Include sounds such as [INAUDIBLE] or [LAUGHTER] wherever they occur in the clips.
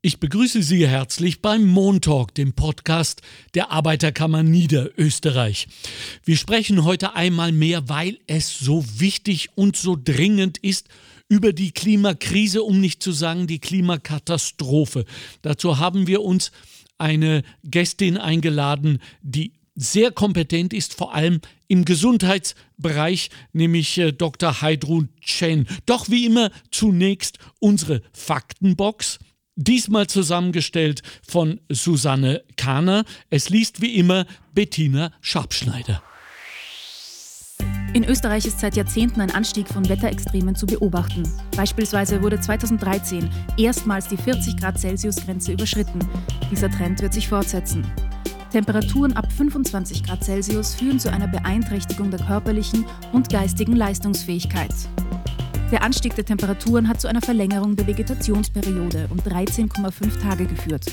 Ich begrüße Sie herzlich beim Montalk, dem Podcast der Arbeiterkammer Niederösterreich. Wir sprechen heute einmal mehr, weil es so wichtig und so dringend ist, über die Klimakrise, um nicht zu sagen die Klimakatastrophe. Dazu haben wir uns eine Gästin eingeladen, die sehr kompetent ist, vor allem im Gesundheitsbereich, nämlich äh, Dr. Heidrun Chen. Doch wie immer zunächst unsere Faktenbox. Diesmal zusammengestellt von Susanne Kahner. Es liest wie immer Bettina Schabschneider. In Österreich ist seit Jahrzehnten ein Anstieg von Wetterextremen zu beobachten. Beispielsweise wurde 2013 erstmals die 40 Grad Celsius-Grenze überschritten. Dieser Trend wird sich fortsetzen. Temperaturen ab 25 Grad Celsius führen zu einer Beeinträchtigung der körperlichen und geistigen Leistungsfähigkeit. Der Anstieg der Temperaturen hat zu einer Verlängerung der Vegetationsperiode um 13,5 Tage geführt.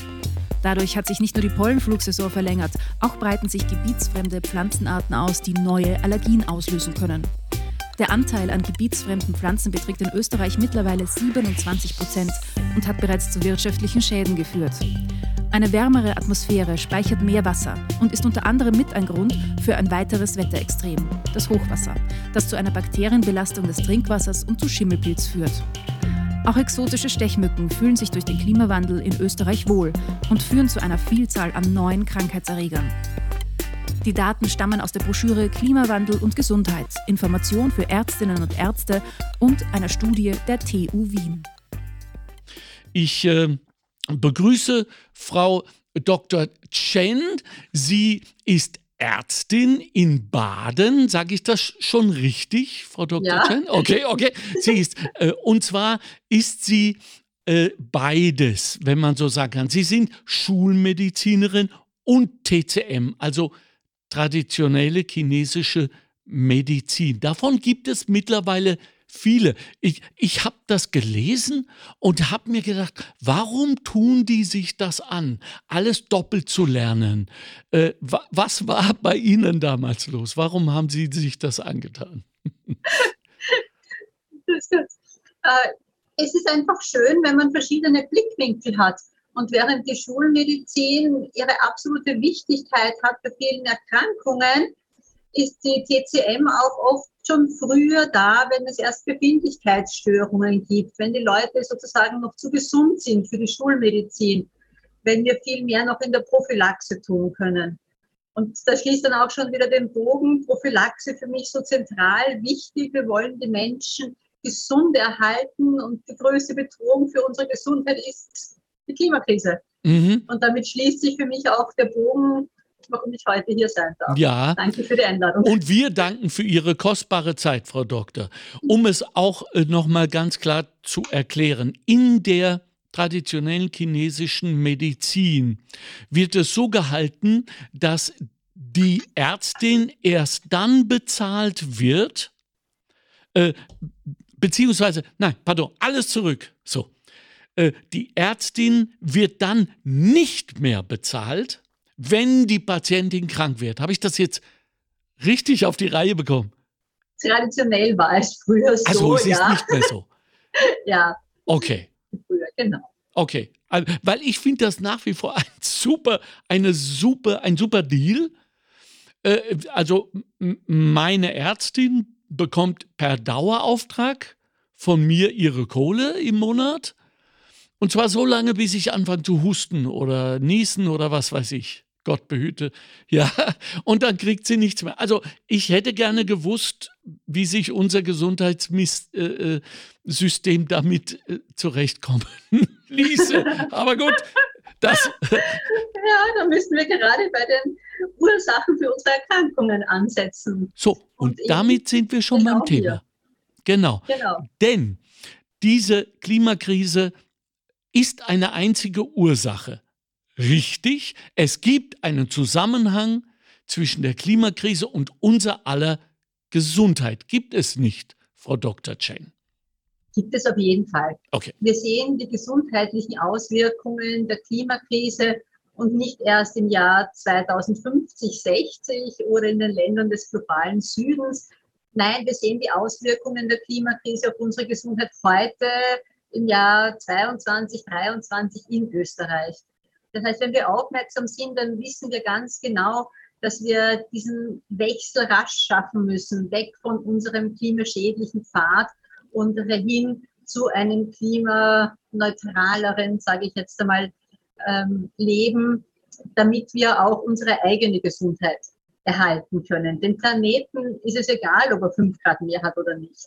Dadurch hat sich nicht nur die Pollenflugsaison verlängert, auch breiten sich gebietsfremde Pflanzenarten aus, die neue Allergien auslösen können. Der Anteil an gebietsfremden Pflanzen beträgt in Österreich mittlerweile 27 Prozent und hat bereits zu wirtschaftlichen Schäden geführt. Eine wärmere Atmosphäre speichert mehr Wasser und ist unter anderem mit ein Grund für ein weiteres Wetterextrem, das Hochwasser, das zu einer Bakterienbelastung des Trinkwassers und zu Schimmelpilz führt. Auch exotische Stechmücken fühlen sich durch den Klimawandel in Österreich wohl und führen zu einer Vielzahl an neuen Krankheitserregern. Die Daten stammen aus der Broschüre Klimawandel und Gesundheit, Information für Ärztinnen und Ärzte und einer Studie der TU Wien. Ich äh, begrüße Frau Dr. Chen. Sie ist Ärztin in Baden, sage ich das schon richtig, Frau Dr. Ja. Chen? Okay, okay. Sie ist, äh, und zwar ist sie äh, beides, wenn man so sagen kann. Sie sind Schulmedizinerin und TCM, also traditionelle chinesische Medizin. Davon gibt es mittlerweile viele. Ich, ich habe das gelesen und habe mir gedacht, warum tun die sich das an, alles doppelt zu lernen? Äh, wa was war bei Ihnen damals los? Warum haben Sie sich das angetan? [LAUGHS] äh, es ist einfach schön, wenn man verschiedene Blickwinkel hat. Und während die Schulmedizin ihre absolute Wichtigkeit hat bei vielen Erkrankungen, ist die TCM auch oft schon früher da, wenn es erst Befindlichkeitsstörungen gibt, wenn die Leute sozusagen noch zu gesund sind für die Schulmedizin, wenn wir viel mehr noch in der Prophylaxe tun können. Und da schließt dann auch schon wieder den Bogen. Prophylaxe für mich so zentral wichtig. Wir wollen die Menschen gesund erhalten und die größte Bedrohung für unsere Gesundheit ist die Klimakrise. Mhm. Und damit schließt sich für mich auch der Bogen warum ich heute hier sein darf. Ja. Danke für die Einladung. Und wir danken für Ihre kostbare Zeit, Frau Doktor. Um es auch äh, noch mal ganz klar zu erklären, in der traditionellen chinesischen Medizin wird es so gehalten, dass die Ärztin erst dann bezahlt wird, äh, beziehungsweise, nein, pardon, alles zurück. So. Äh, die Ärztin wird dann nicht mehr bezahlt, wenn die Patientin krank wird. Habe ich das jetzt richtig auf die Reihe bekommen? Traditionell war es früher so. Also es ja. ist nicht mehr so. [LAUGHS] ja. Okay. Früher, genau. Okay. Weil ich finde das nach wie vor ein super, eine super, ein super Deal. Äh, also meine Ärztin bekommt per Dauerauftrag von mir ihre Kohle im Monat. Und zwar so lange, bis ich anfange zu husten oder niesen oder was weiß ich. Gott behüte. Ja, [LAUGHS] und dann kriegt sie nichts mehr. Also ich hätte gerne gewusst, wie sich unser Gesundheitssystem äh, äh damit äh, zurechtkommen [LAUGHS] ließe. Aber gut, das. [LAUGHS] Ja, da müssen wir gerade bei den Ursachen für unsere Erkrankungen ansetzen. So, und, und damit sind wir schon beim Thema. Genau. genau. Denn diese Klimakrise ist eine einzige Ursache richtig. Es gibt einen Zusammenhang zwischen der Klimakrise und unser aller Gesundheit. Gibt es nicht, Frau Dr. Chen? Gibt es auf jeden Fall. Okay. Wir sehen die gesundheitlichen Auswirkungen der Klimakrise und nicht erst im Jahr 2050, 60 oder in den Ländern des globalen Südens. Nein, wir sehen die Auswirkungen der Klimakrise auf unsere Gesundheit heute im Jahr 22, 23 in Österreich. Das heißt, wenn wir aufmerksam sind, dann wissen wir ganz genau, dass wir diesen Wechsel rasch schaffen müssen, weg von unserem klimaschädlichen Pfad und hin zu einem klimaneutraleren, sage ich jetzt einmal, ähm, Leben, damit wir auch unsere eigene Gesundheit erhalten können. Dem Planeten ist es egal, ob er fünf Grad mehr hat oder nicht.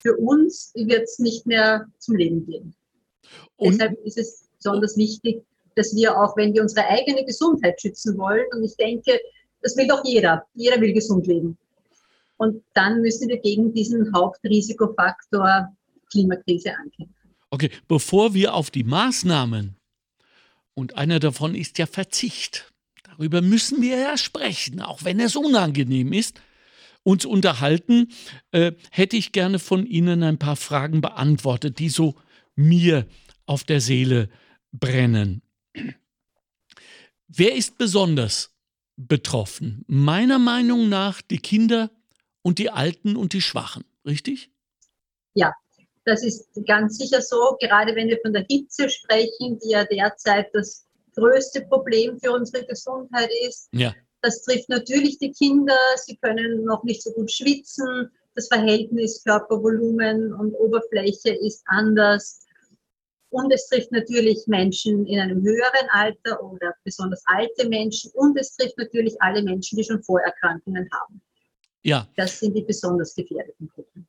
Für uns wird es nicht mehr zum Leben gehen. Und Deshalb ist es besonders wichtig, dass wir auch, wenn wir unsere eigene Gesundheit schützen wollen, und ich denke, das will doch jeder, jeder will gesund leben. Und dann müssen wir gegen diesen Hauptrisikofaktor Klimakrise ankämpfen. Okay, bevor wir auf die Maßnahmen, und einer davon ist ja Verzicht, darüber müssen wir ja sprechen, auch wenn es unangenehm ist, uns unterhalten, äh, hätte ich gerne von Ihnen ein paar Fragen beantwortet, die so mir auf der Seele brennen. Wer ist besonders betroffen? Meiner Meinung nach die Kinder und die Alten und die Schwachen, richtig? Ja, das ist ganz sicher so, gerade wenn wir von der Hitze sprechen, die ja derzeit das größte Problem für unsere Gesundheit ist. Ja. Das trifft natürlich die Kinder, sie können noch nicht so gut schwitzen, das Verhältnis Körpervolumen und Oberfläche ist anders. Und es trifft natürlich Menschen in einem höheren Alter oder besonders alte Menschen. Und es trifft natürlich alle Menschen, die schon Vorerkrankungen haben. Ja. Das sind die besonders gefährdeten Gruppen.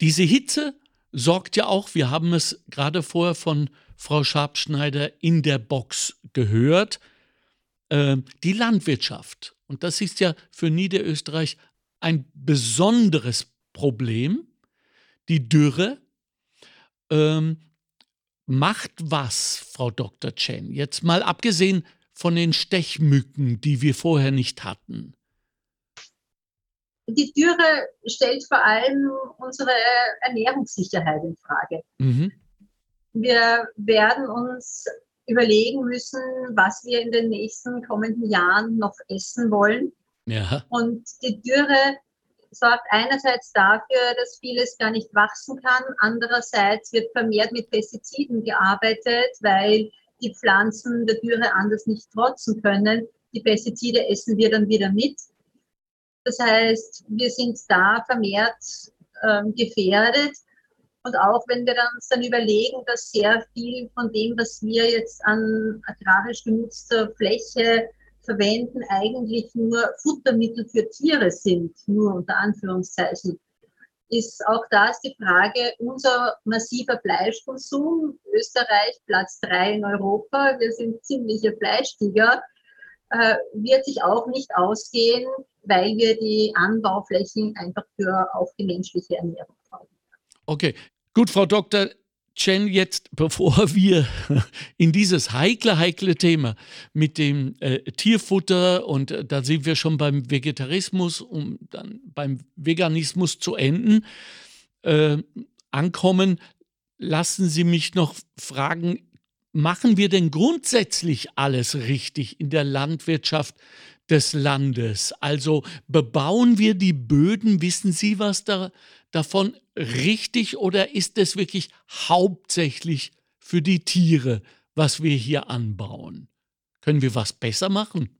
Diese Hitze sorgt ja auch, wir haben es gerade vorher von Frau Schabschneider in der Box gehört, äh, die Landwirtschaft. Und das ist ja für Niederösterreich ein besonderes Problem, die Dürre. Ähm, macht was, Frau Dr. Chen? Jetzt mal abgesehen von den Stechmücken, die wir vorher nicht hatten. Die Dürre stellt vor allem unsere Ernährungssicherheit in Frage. Mhm. Wir werden uns überlegen müssen, was wir in den nächsten kommenden Jahren noch essen wollen. Ja. Und die Dürre sorgt einerseits dafür, dass vieles gar nicht wachsen kann. Andererseits wird vermehrt mit Pestiziden gearbeitet, weil die Pflanzen der Dürre anders nicht trotzen können. Die Pestizide essen wir dann wieder mit. Das heißt, wir sind da vermehrt ähm, gefährdet. Und auch wenn wir uns dann überlegen, dass sehr viel von dem, was wir jetzt an agrarisch genutzter Fläche verwenden, eigentlich nur Futtermittel für Tiere sind, nur unter Anführungszeichen, ist auch das die Frage, unser massiver Fleischkonsum, Österreich Platz drei in Europa, wir sind ziemliche Fleischtiger, äh, wird sich auch nicht ausgehen, weil wir die Anbauflächen einfach für auf die menschliche Ernährung brauchen. Okay, gut, Frau Dr. Chen, jetzt, [LAUGHS] bevor wir in dieses heikle, heikle Thema mit dem äh, Tierfutter und äh, da sind wir schon beim Vegetarismus, um dann beim Veganismus zu enden, äh, ankommen, lassen Sie mich noch fragen, machen wir denn grundsätzlich alles richtig in der Landwirtschaft des Landes? Also bebauen wir die Böden, wissen Sie was da, davon? richtig oder ist es wirklich hauptsächlich für die Tiere, was wir hier anbauen? Können wir was besser machen?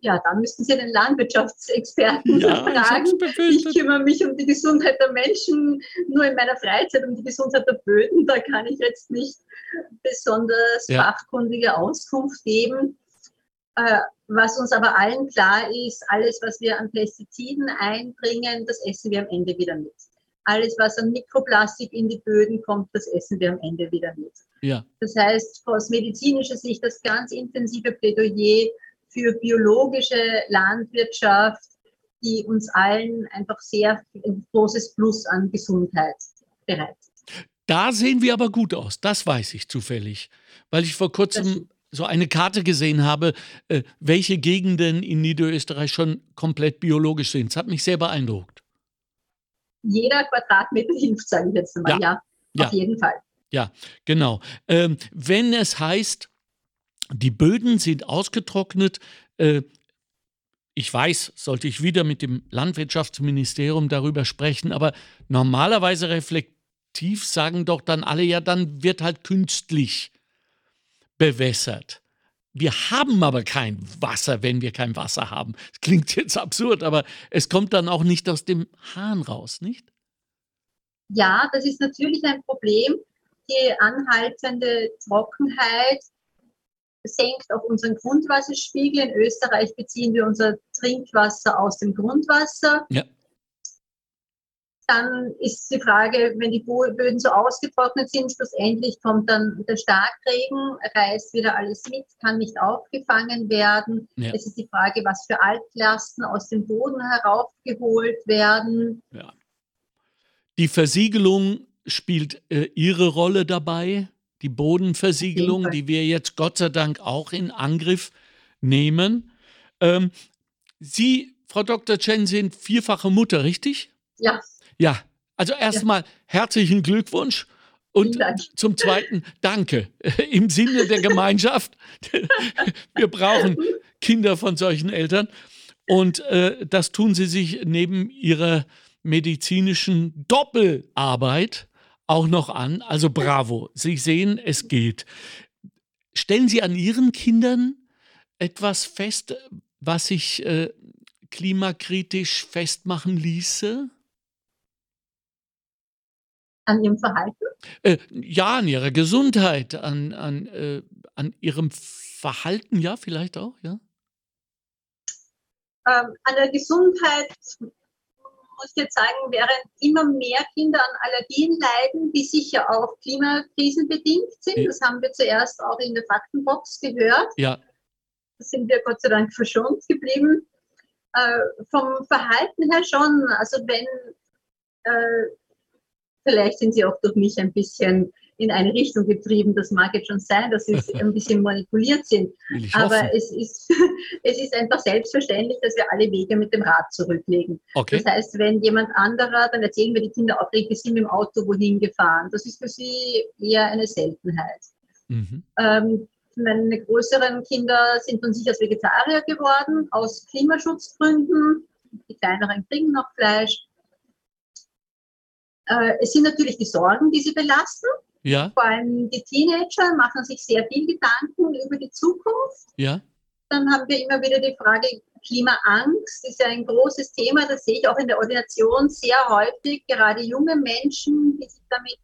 Ja, da müssten Sie den Landwirtschaftsexperten ja, [LAUGHS] fragen. Ich, ich kümmere mich um die Gesundheit der Menschen nur in meiner Freizeit, um die Gesundheit der Böden. Da kann ich jetzt nicht besonders ja. fachkundige Auskunft geben. Äh, was uns aber allen klar ist, alles, was wir an Pestiziden einbringen, das essen wir am Ende wieder mit. Alles, was an Mikroplastik in die Böden kommt, das essen wir am Ende wieder mit. Ja. Das heißt, aus medizinischer Sicht das ganz intensive Plädoyer für biologische Landwirtschaft, die uns allen einfach sehr großes Plus an Gesundheit bereitet. Da sehen wir aber gut aus. Das weiß ich zufällig, weil ich vor kurzem so eine Karte gesehen habe, äh, welche Gegenden in Niederösterreich schon komplett biologisch sind. Das hat mich sehr beeindruckt. Jeder Quadratmeter hilft, sage ich jetzt mal. Ja, ja, ja. auf jeden Fall. Ja, genau. Ähm, wenn es heißt, die Böden sind ausgetrocknet, äh, ich weiß, sollte ich wieder mit dem Landwirtschaftsministerium darüber sprechen, aber normalerweise reflektiv sagen doch dann alle, ja, dann wird halt künstlich bewässert. Wir haben aber kein Wasser, wenn wir kein Wasser haben. Das klingt jetzt absurd, aber es kommt dann auch nicht aus dem Hahn raus, nicht? Ja, das ist natürlich ein Problem. Die anhaltende Trockenheit senkt auch unseren Grundwasserspiegel. In Österreich beziehen wir unser Trinkwasser aus dem Grundwasser. Ja. Dann ist die Frage, wenn die Böden so ausgetrocknet sind, schlussendlich kommt dann der Starkregen, reißt wieder alles mit, kann nicht aufgefangen werden. Ja. Es ist die Frage, was für Altlasten aus dem Boden heraufgeholt werden. Ja. Die Versiegelung spielt äh, ihre Rolle dabei die Bodenversiegelung, die wir jetzt Gott sei Dank auch in Angriff nehmen. Ähm, Sie, Frau Dr. Chen, sind vierfache Mutter, richtig? Ja. Ja, also erstmal ja. herzlichen Glückwunsch. Und zum Zweiten, danke [LAUGHS] im Sinne der Gemeinschaft. [LAUGHS] Wir brauchen Kinder von solchen Eltern. Und äh, das tun sie sich neben ihrer medizinischen Doppelarbeit auch noch an. Also bravo, Sie sehen, es geht. Stellen Sie an Ihren Kindern etwas fest, was sich äh, klimakritisch festmachen ließe? An ihrem Verhalten? Äh, ja, an ihrer Gesundheit, an, an, äh, an ihrem Verhalten, ja, vielleicht auch, ja. Ähm, an der Gesundheit muss ich jetzt sagen, während immer mehr Kinder an Allergien leiden, die sicher auch klimakrisenbedingt sind. Das haben wir zuerst auch in der Faktenbox gehört. Ja. Da sind wir Gott sei Dank verschont geblieben. Äh, vom Verhalten her schon. Also wenn, äh, vielleicht sind sie auch durch mich ein bisschen in eine Richtung getrieben. Das mag jetzt schon sein, dass sie [LAUGHS] ein bisschen manipuliert sind. Aber es ist, [LAUGHS] es ist einfach selbstverständlich, dass wir alle Wege mit dem Rad zurücklegen. Okay. Das heißt, wenn jemand anderer, dann erzählen wir die Kinder auch, wir sind mit dem Auto wohin gefahren. Das ist für sie eher eine Seltenheit. Mhm. Ähm, meine größeren Kinder sind von sich als Vegetarier geworden, aus Klimaschutzgründen. Die kleineren kriegen noch Fleisch. Äh, es sind natürlich die Sorgen, die sie belasten. Ja. Vor allem die Teenager machen sich sehr viel Gedanken über die Zukunft. Ja. Dann haben wir immer wieder die Frage, Klimaangst ist ja ein großes Thema, das sehe ich auch in der Ordination sehr häufig, gerade junge Menschen, die sich damit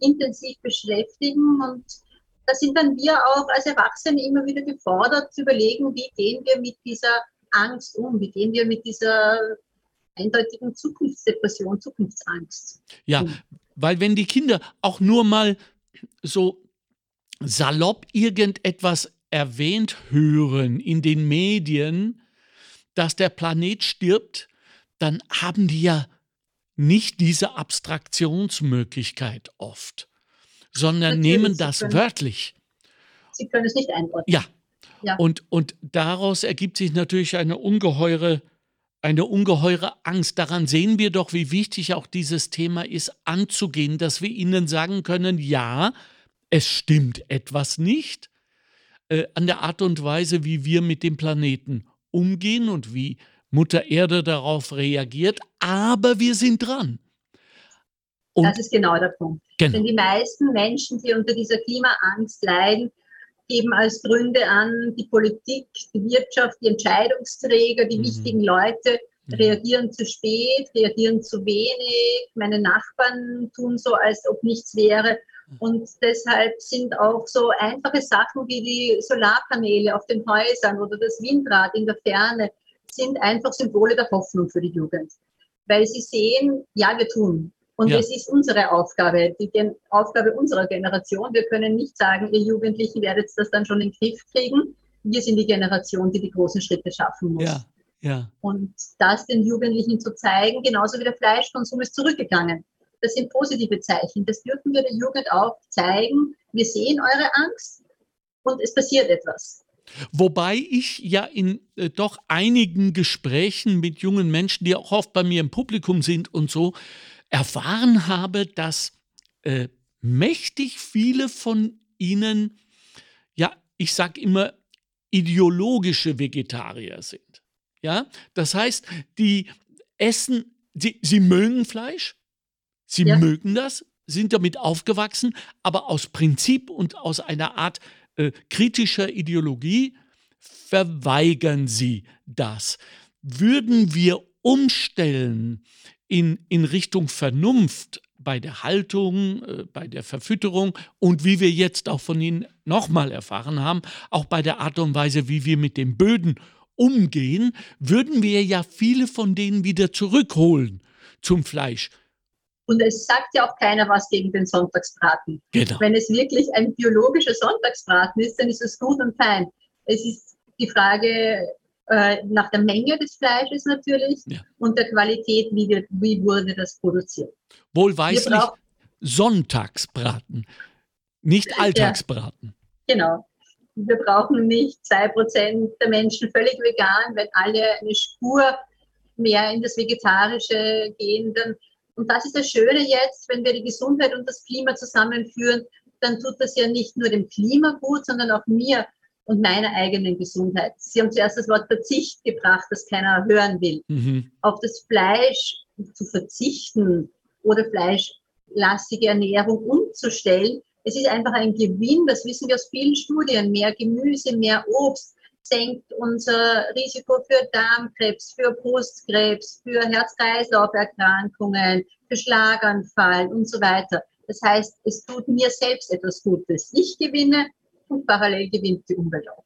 intensiv beschäftigen. Und da sind dann wir auch als Erwachsene immer wieder gefordert zu überlegen, wie gehen wir mit dieser Angst um, wie gehen wir mit dieser eindeutigen Zukunftsdepression, Zukunftsangst. Ja, um. Weil wenn die Kinder auch nur mal so salopp irgendetwas erwähnt hören in den Medien, dass der Planet stirbt, dann haben die ja nicht diese Abstraktionsmöglichkeit oft, sondern Natürlich, nehmen das können, wörtlich. Sie können es nicht einordnen. Ja. ja. Und, und daraus ergibt sich natürlich eine ungeheure eine ungeheure Angst. Daran sehen wir doch, wie wichtig auch dieses Thema ist, anzugehen, dass wir ihnen sagen können, ja, es stimmt etwas nicht äh, an der Art und Weise, wie wir mit dem Planeten umgehen und wie Mutter Erde darauf reagiert, aber wir sind dran. Und das ist genau der Punkt. Genau. Denn die meisten Menschen, die unter dieser Klimaangst leiden, geben als Gründe an, die Politik, die Wirtschaft, die Entscheidungsträger, die mhm. wichtigen Leute mhm. reagieren zu spät, reagieren zu wenig, meine Nachbarn tun so, als ob nichts wäre. Und deshalb sind auch so einfache Sachen wie die Solarpaneele auf den Häusern oder das Windrad in der Ferne, sind einfach Symbole der Hoffnung für die Jugend. Weil sie sehen, ja, wir tun. Und ja. es ist unsere Aufgabe, die Gen Aufgabe unserer Generation. Wir können nicht sagen, ihr Jugendlichen werdet das dann schon in den Griff kriegen. Wir sind die Generation, die die großen Schritte schaffen muss. Ja. Ja. Und das den Jugendlichen zu zeigen, genauso wie der Fleischkonsum ist zurückgegangen. Das sind positive Zeichen. Das dürfen wir der Jugend auch zeigen. Wir sehen eure Angst und es passiert etwas. Wobei ich ja in äh, doch einigen Gesprächen mit jungen Menschen, die auch oft bei mir im Publikum sind und so, erfahren habe, dass äh, mächtig viele von ihnen, ja, ich sage immer, ideologische Vegetarier sind. Ja, das heißt, die essen, sie, sie mögen Fleisch, sie ja. mögen das, sind damit aufgewachsen, aber aus Prinzip und aus einer Art äh, kritischer Ideologie verweigern sie das. Würden wir umstellen in, in Richtung Vernunft bei der Haltung, äh, bei der Verfütterung und wie wir jetzt auch von Ihnen nochmal erfahren haben, auch bei der Art und Weise, wie wir mit den Böden umgehen, würden wir ja viele von denen wieder zurückholen zum Fleisch. Und es sagt ja auch keiner was gegen den Sonntagsbraten. Genau. Wenn es wirklich ein biologischer Sonntagsbraten ist, dann ist es gut und fein. Es ist die Frage äh, nach der Menge des Fleisches natürlich ja. und der Qualität, wie, wird, wie wurde das produziert. Wohlweislich Sonntagsbraten, nicht Alltagsbraten. Ja, genau. Wir brauchen nicht zwei Prozent der Menschen völlig vegan, wenn alle eine Spur mehr in das Vegetarische gehen. Dann, und das ist das Schöne jetzt, wenn wir die Gesundheit und das Klima zusammenführen, dann tut das ja nicht nur dem Klima gut, sondern auch mir und meiner eigenen Gesundheit. Sie haben zuerst das Wort Verzicht gebracht, das keiner hören will. Mhm. Auf das Fleisch zu verzichten oder fleischlastige Ernährung umzustellen, es ist einfach ein Gewinn, das wissen wir aus vielen Studien. Mehr Gemüse, mehr Obst senkt unser Risiko für Darmkrebs, für Brustkrebs, für Herz-Kreislauf-Erkrankungen, für Schlaganfall und so weiter. Das heißt, es tut mir selbst etwas Gutes. Ich gewinne und parallel gewinnt die Umwelt auch.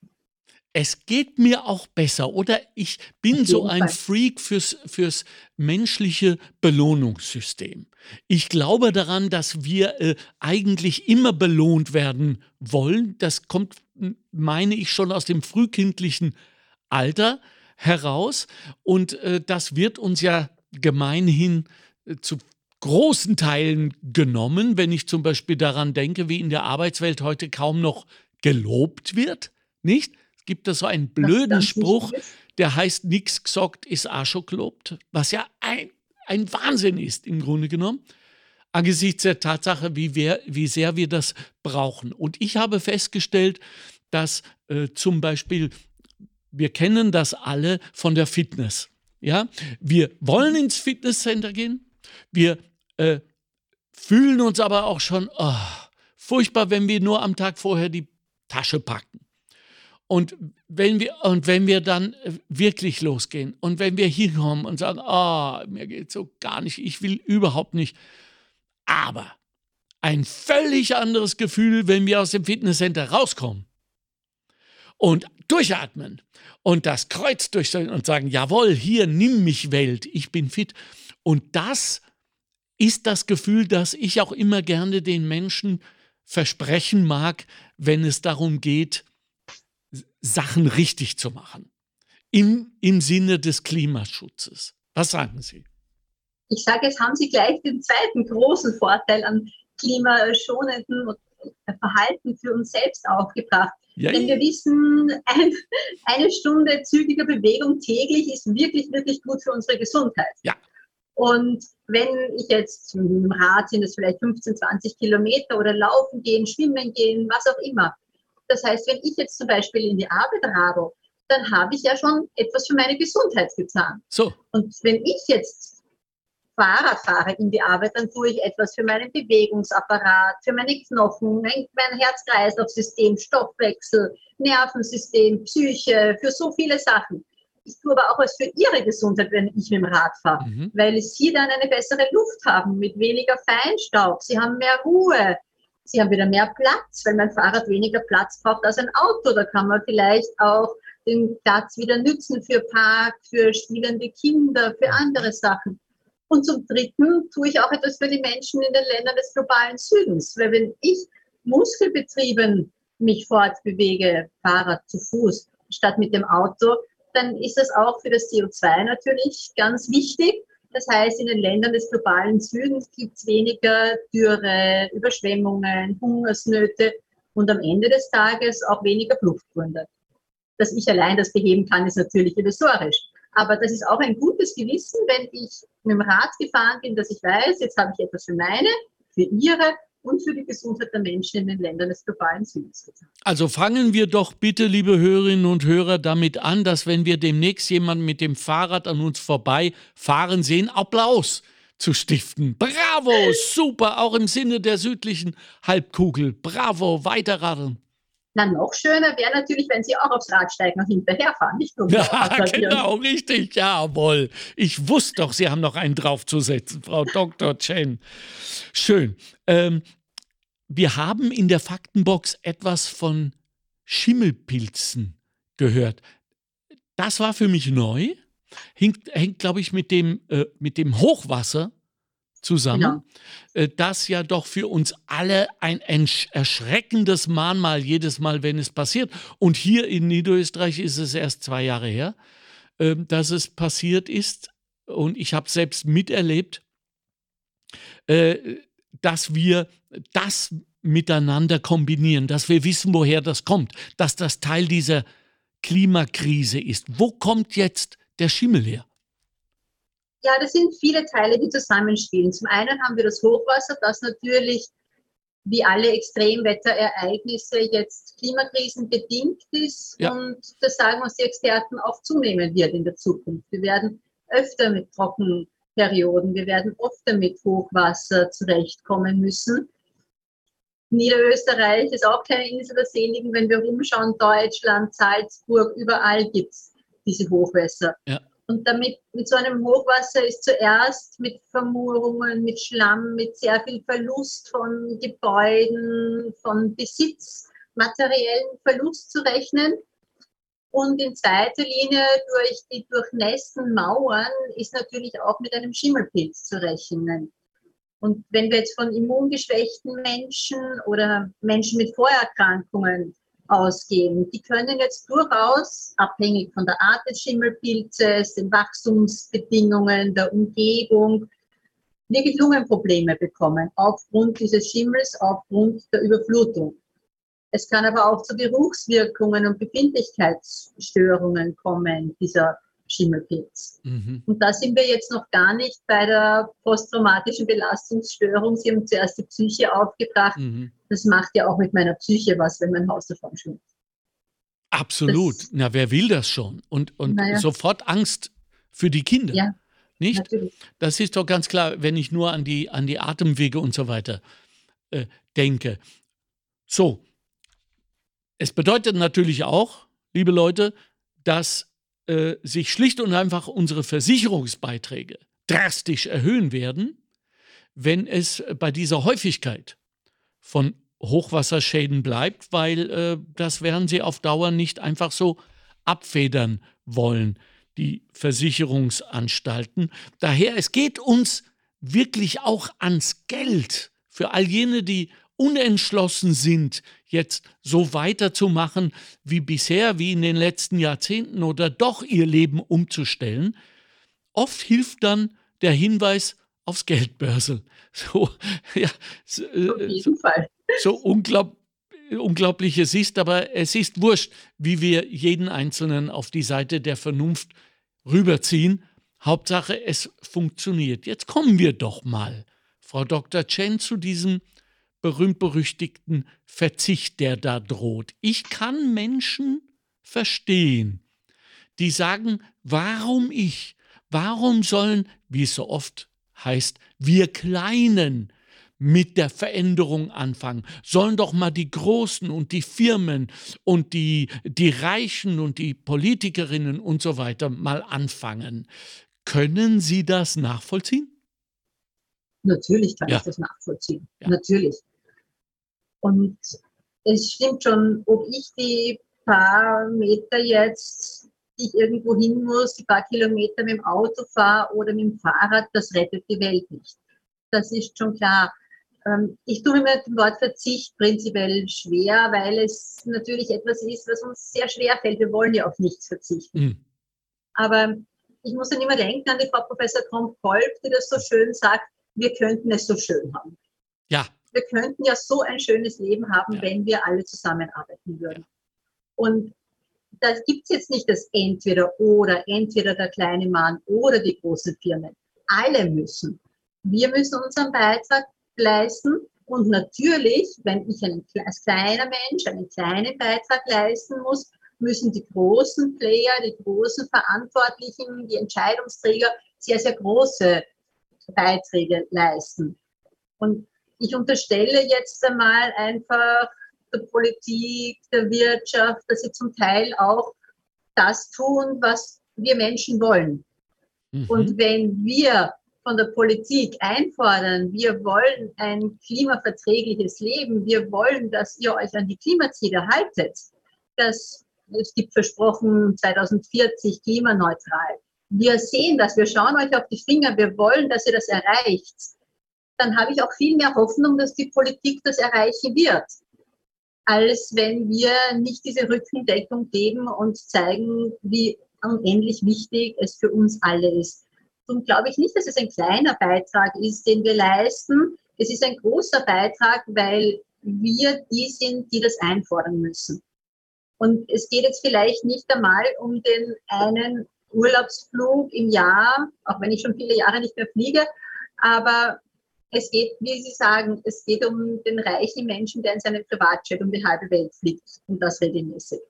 Es geht mir auch besser oder ich bin so ein Freak fürs, fürs menschliche Belohnungssystem. Ich glaube daran, dass wir äh, eigentlich immer belohnt werden wollen. Das kommt, meine ich, schon aus dem frühkindlichen Alter heraus und äh, das wird uns ja gemeinhin äh, zu großen Teilen genommen, wenn ich zum Beispiel daran denke, wie in der Arbeitswelt heute kaum noch gelobt wird, nicht? Es gibt da so einen blöden Spruch, der heißt, nichts gesagt ist auch schon gelobt, was ja ein, ein Wahnsinn ist im Grunde genommen, angesichts der Tatsache, wie, wir, wie sehr wir das brauchen. Und ich habe festgestellt, dass äh, zum Beispiel, wir kennen das alle von der Fitness. Ja, wir wollen ins Fitnesscenter gehen, wir äh, fühlen uns aber auch schon oh, furchtbar, wenn wir nur am Tag vorher die Tasche packen. Und wenn wir, und wenn wir dann äh, wirklich losgehen und wenn wir hier kommen und sagen, oh, mir geht so gar nicht, ich will überhaupt nicht. Aber ein völlig anderes Gefühl, wenn wir aus dem Fitnesscenter rauskommen und durchatmen und das Kreuz durchstellen und sagen, jawohl, hier, nimm mich Welt, ich bin fit. Und das ist das Gefühl, das ich auch immer gerne den Menschen versprechen mag, wenn es darum geht, Sachen richtig zu machen. Im, im Sinne des Klimaschutzes. Was sagen Sie? Ich sage, jetzt haben Sie gleich den zweiten großen Vorteil an klimaschonenden Verhalten für uns selbst aufgebracht. Ja, Denn wir wissen, ein, eine Stunde zügiger Bewegung täglich ist wirklich, wirklich gut für unsere Gesundheit. Ja. Und wenn ich jetzt mit dem Rad sind es vielleicht 15, 20 Kilometer oder laufen gehen, schwimmen gehen, was auch immer. Das heißt, wenn ich jetzt zum Beispiel in die Arbeit radel, dann habe ich ja schon etwas für meine Gesundheit getan. So. Und wenn ich jetzt Fahrrad fahre in die Arbeit, dann tue ich etwas für meinen Bewegungsapparat, für meine Knochen, mein, mein Herz-Kreislauf-System, Stoffwechsel, Nervensystem, Psyche, für so viele Sachen ich tue aber auch was für ihre Gesundheit, wenn ich mit dem Rad fahre, mhm. weil sie dann eine bessere Luft haben mit weniger Feinstaub. Sie haben mehr Ruhe. Sie haben wieder mehr Platz, weil mein Fahrrad weniger Platz braucht als ein Auto. Da kann man vielleicht auch den Platz wieder nützen für Park, für spielende Kinder, für andere Sachen. Und zum Dritten tue ich auch etwas für die Menschen in den Ländern des globalen Südens. Weil wenn ich muskelbetrieben mich fortbewege, Fahrrad zu Fuß, statt mit dem Auto, dann ist das auch für das CO2 natürlich ganz wichtig. Das heißt, in den Ländern des globalen Südens gibt es weniger Dürre, Überschwemmungen, Hungersnöte und am Ende des Tages auch weniger Fluchtgründe. Dass ich allein das beheben kann, ist natürlich illusorisch. Aber das ist auch ein gutes Gewissen, wenn ich mit dem Rad gefahren bin, dass ich weiß, jetzt habe ich etwas für meine, für ihre und für die Gesundheit der Menschen in den Ländern des globalen Südens. Also fangen wir doch bitte, liebe Hörerinnen und Hörer, damit an, dass wenn wir demnächst jemanden mit dem Fahrrad an uns vorbei fahren sehen, Applaus zu stiften. Bravo, super, auch im Sinne der südlichen Halbkugel. Bravo, weiter radeln. Na, noch schöner wäre natürlich, wenn Sie auch aufs Rad steigen und hinterherfahren, nicht nur. [LAUGHS] Ja, genau, richtig, jawohl. Ich wusste doch, Sie haben noch einen draufzusetzen, Frau Dr. Chen. Schön. Ähm, wir haben in der Faktenbox etwas von Schimmelpilzen gehört. Das war für mich neu. Hängt, hängt glaube ich, mit dem, äh, mit dem Hochwasser zusammen. Äh, das ja doch für uns alle ein erschreckendes Mahnmal jedes Mal, wenn es passiert. Und hier in Niederösterreich ist es erst zwei Jahre her, ähm, dass es passiert ist. Und ich habe selbst miterlebt, äh, dass wir das miteinander kombinieren, dass wir wissen, woher das kommt, dass das Teil dieser Klimakrise ist. Wo kommt jetzt der Schimmel her? Ja, das sind viele Teile, die zusammenspielen. Zum einen haben wir das Hochwasser, das natürlich wie alle Extremwetterereignisse jetzt Klimakrisen bedingt ist. Ja. Und das sagen uns die Experten auch zunehmen wird in der Zukunft. Wir werden öfter mit Trockenperioden, wir werden öfter mit Hochwasser zurechtkommen müssen. Niederösterreich ist auch keine Insel der Seligen. Wenn wir rumschauen, Deutschland, Salzburg, überall gibt es diese Hochwässer. Ja. Und damit, mit so einem Hochwasser ist zuerst mit Vermurungen, mit Schlamm, mit sehr viel Verlust von Gebäuden, von Besitz, materiellen Verlust zu rechnen. Und in zweiter Linie durch die durchnässten Mauern ist natürlich auch mit einem Schimmelpilz zu rechnen. Und wenn wir jetzt von immungeschwächten Menschen oder Menschen mit Vorerkrankungen ausgehen. Die können jetzt durchaus, abhängig von der Art des Schimmelpilzes, den Wachstumsbedingungen, der Umgebung, wirklich Lungenprobleme bekommen, aufgrund dieses Schimmels, aufgrund der Überflutung. Es kann aber auch zu Geruchswirkungen und Befindlichkeitsstörungen kommen, dieser Schimmelpilz. Mhm. Und da sind wir jetzt noch gar nicht bei der posttraumatischen Belastungsstörung. Sie haben zuerst die Psyche aufgebracht. Mhm. Das macht ja auch mit meiner Psyche was, wenn mein Haus davon schwimmt. Absolut. Das, Na, wer will das schon? Und, und ja. sofort Angst für die Kinder. Ja, nicht? Natürlich. Das ist doch ganz klar, wenn ich nur an die, an die Atemwege und so weiter äh, denke. So, es bedeutet natürlich auch, liebe Leute, dass äh, sich schlicht und einfach unsere Versicherungsbeiträge drastisch erhöhen werden, wenn es bei dieser Häufigkeit von Hochwasserschäden bleibt, weil äh, das werden sie auf Dauer nicht einfach so abfedern wollen, die Versicherungsanstalten. Daher, es geht uns wirklich auch ans Geld für all jene, die unentschlossen sind, jetzt so weiterzumachen wie bisher, wie in den letzten Jahrzehnten oder doch ihr Leben umzustellen, oft hilft dann der Hinweis aufs Geldbörsel. [LAUGHS] So, ja, so, äh, so, so unglaub, unglaublich es ist, aber es ist wurscht, wie wir jeden Einzelnen auf die Seite der Vernunft rüberziehen. Hauptsache, es funktioniert. Jetzt kommen wir doch mal, Frau Dr. Chen, zu diesem berühmt-berüchtigten Verzicht, der da droht. Ich kann Menschen verstehen, die sagen, warum ich? Warum sollen, wie es so oft heißt, wir Kleinen mit der Veränderung anfangen? Sollen doch mal die Großen und die Firmen und die, die Reichen und die Politikerinnen und so weiter mal anfangen. Können Sie das nachvollziehen? Natürlich kann ja. ich das nachvollziehen. Ja. Natürlich. Und es stimmt schon, ob ich die paar Meter jetzt, die ich irgendwo hin muss, die paar Kilometer mit dem Auto fahre oder mit dem Fahrrad, das rettet die Welt nicht. Das ist schon klar. Ähm, ich tue mir mit dem Wort Verzicht prinzipiell schwer, weil es natürlich etwas ist, was uns sehr schwer fällt. Wir wollen ja auf nichts verzichten. Mhm. Aber ich muss dann immer denken an die Frau Professor Tromp-Kolb, die das so schön sagt, wir könnten es so schön haben. Ja. Wir könnten ja so ein schönes Leben haben, Ja. wenn wir alle zusammenarbeiten würden. Und da gibt es jetzt nicht das Entweder oder, entweder der kleine Mann oder die großen Firmen. Alle müssen. Wir müssen unseren Beitrag leisten und natürlich, wenn ich einen, als kleiner Mensch einen kleinen Beitrag leisten muss, müssen die großen Player, die großen Verantwortlichen, die Entscheidungsträger sehr, sehr große Beiträge leisten. Und ich unterstelle jetzt einmal einfach der Politik, der Wirtschaft, dass sie zum Teil auch das tun, was wir Menschen wollen. Mhm. Und wenn wir von der Politik einfordern, wir wollen ein klimaverträgliches Leben, wir wollen, dass ihr euch an die Klimaziele haltet, das, es gibt versprochen 2040 klimaneutral. Wir sehen das, wir schauen euch auf die Finger, wir wollen, dass ihr das erreicht. Dann habe ich auch viel mehr Hoffnung, dass die Politik das erreichen wird, als wenn wir nicht diese Rückendeckung geben und zeigen, wie unendlich wichtig es für uns alle ist. Darum glaube ich nicht, dass es ein kleiner Beitrag ist, den wir leisten. Es ist ein großer Beitrag, weil wir die sind, die das einfordern müssen. Und es geht jetzt vielleicht nicht einmal um den einen Urlaubsflug im Jahr, auch wenn ich schon viele Jahre nicht mehr fliege, aber es geht, wie Sie sagen, es geht um den reichen Menschen, der in seinem Privatjet um die halbe Welt fliegt und das regelmäßig.